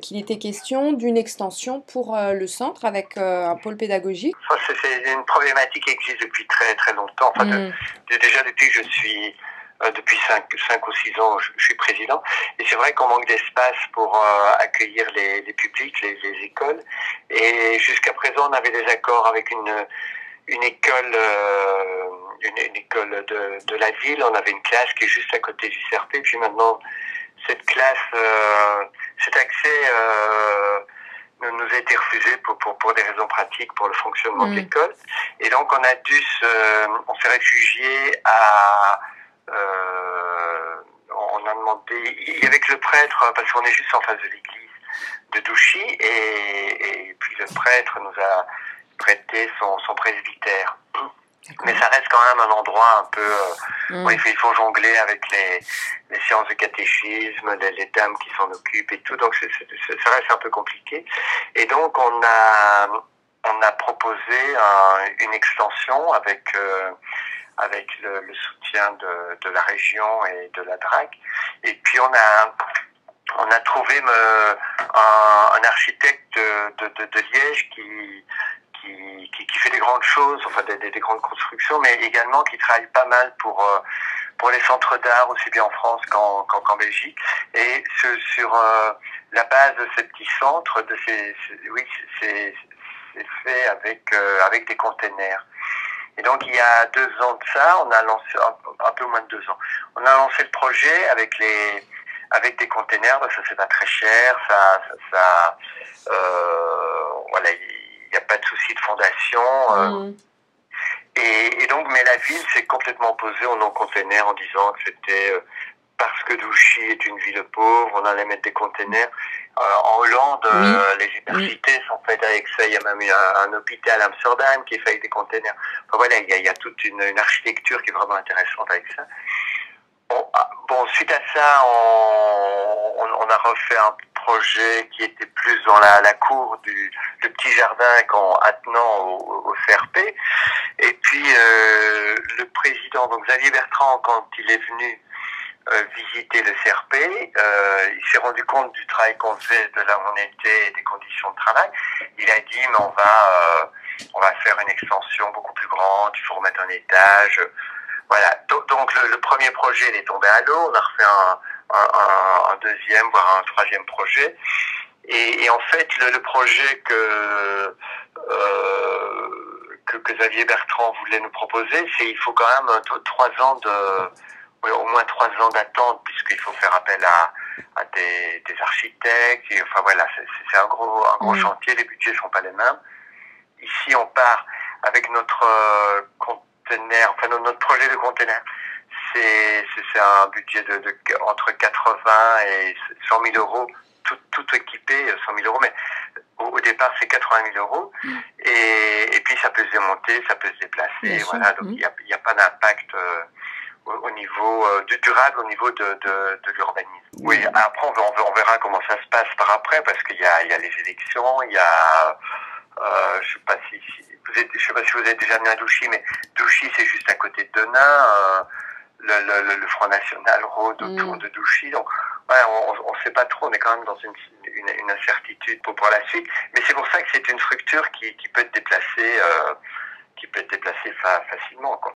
qu'il était question d'une extension pour le centre avec un pôle pédagogique. C'est une problématique qui existe depuis très très longtemps. Enfin, mm. déjà depuis que je suis euh, depuis 5, cinq ou 6 ans, je, suis président. Et c'est vrai qu'on manque d'espace pour euh, accueillir les, les publics, les, les, écoles. Et jusqu'à présent, on avait des accords avec une, une école, euh, une, une, école de, de, la ville. On avait une classe qui est juste à côté du CRP. Puis maintenant, cette classe, euh, nous a été refusé pour, pour, pour, des raisons pratiques pour le fonctionnement de mm. l'école. Et donc, on a dû se, on s'est réfugié à euh, on a demandé, avec le prêtre, parce qu'on est juste en face de l'église de Douchy, et, puis le prêtre nous a prêté son, son presbytère. Mais ça reste quand même un endroit un peu euh, mm. où il faut, jongler avec les, les séances de catéchisme, les, dames qui s'en occupent et tout, donc ça reste un peu compliqué. Et donc on a on a proposé une extension avec euh, avec le, le soutien de, de, la région et de la DRAC. Et puis on a on a trouvé me, un, un, architecte de, de, de, Liège qui, qui, qui, qui, fait des grandes choses, enfin des, des, des, grandes constructions, mais également qui travaille pas mal pour euh, pour les centres d'art aussi bien en France qu'en qu'en Belgique. Et ce, sur euh, la base de ces petits centres, de ces, oui, c'est fait avec euh, avec des containers. Et donc il y a deux ans de ça, on a lancé un, peu moins de deux ans, on a lancé le projet avec les avec des containers, ça c'est pas très cher, ça ça, ça euh, voilà, il n'y a pas de souci de fondation. Euh, mmh. et, et, donc, mais la ville s'est complètement opposée au non-container en disant que c'était euh, parce que Douchy est une ville pauvre, on allait mettre des containers. Euh, en Hollande, euh, les universités sont faites avec ça. Il y a même un, un hôpital à Amsterdam qui est fait avec des containers. Enfin, voilà, il y, a, il y a toute une, une, architecture qui est vraiment intéressante avec ça. Bon, ah, bon suite à ça, on, on, on, a refait un projet qui était plus dans la, la cour du petit jardin qu'en attenant au, CRP. Et puis euh, le président, donc Xavier Bertrand, quand il est venu euh, visiter le CRP. Euh, il s'est rendu compte du travail qu'on faisait, de là où on était, des conditions de travail. Il a dit, mais on va, on va faire une extension beaucoup plus grande, il faut remettre un étage. Voilà. Donc, donc le, le, premier projet, il est tombé à l'eau. On a refait un, un, un, deuxième, voire un troisième projet. Et, et en fait, le, le projet que, que, que Xavier Bertrand voulait nous proposer, c'est il faut quand même trois ans de oui, au moins trois ans d'attente puisqu'il faut faire appel à, à des, des, architectes. Et, enfin voilà, c'est un gros, un gros mmh. chantier. Les budgets sont pas les mêmes. Ici, on part avec notre euh, conteneur, enfin notre projet de conteneur. C'est un budget de, de, entre 80 et 100 000 euros, tout, tout équipé, 100 000 euros, mais au, au départ c'est 80 000 euros. Mmh. Et, et puis ça peut se démonter, ça peut se déplacer, Bien voilà. Sûr. Donc il mmh. n'y a, a, pas d'impact. Euh, au niveau euh, du durable, au niveau de, de, de l'urbanisme. Oui, après on, on, verra comment ça se passe par après, parce qu'il y a, il y a les élections, il y a, euh, je sais pas si, si vous êtes, je sais pas si vous êtes déjà venu à Douchy, mais Douchy c'est juste à côté de Denain. Euh, le, le, le, Front National rôde autour mm. de Douchy. Donc, ouais, on ne sait pas trop, on est quand même dans une, une, une incertitude pour, pour la suite. Mais c'est pour ça que c'est une structure qui, qui peut être déplacée, euh, qui peut être déplacée fa facilement. Quoi.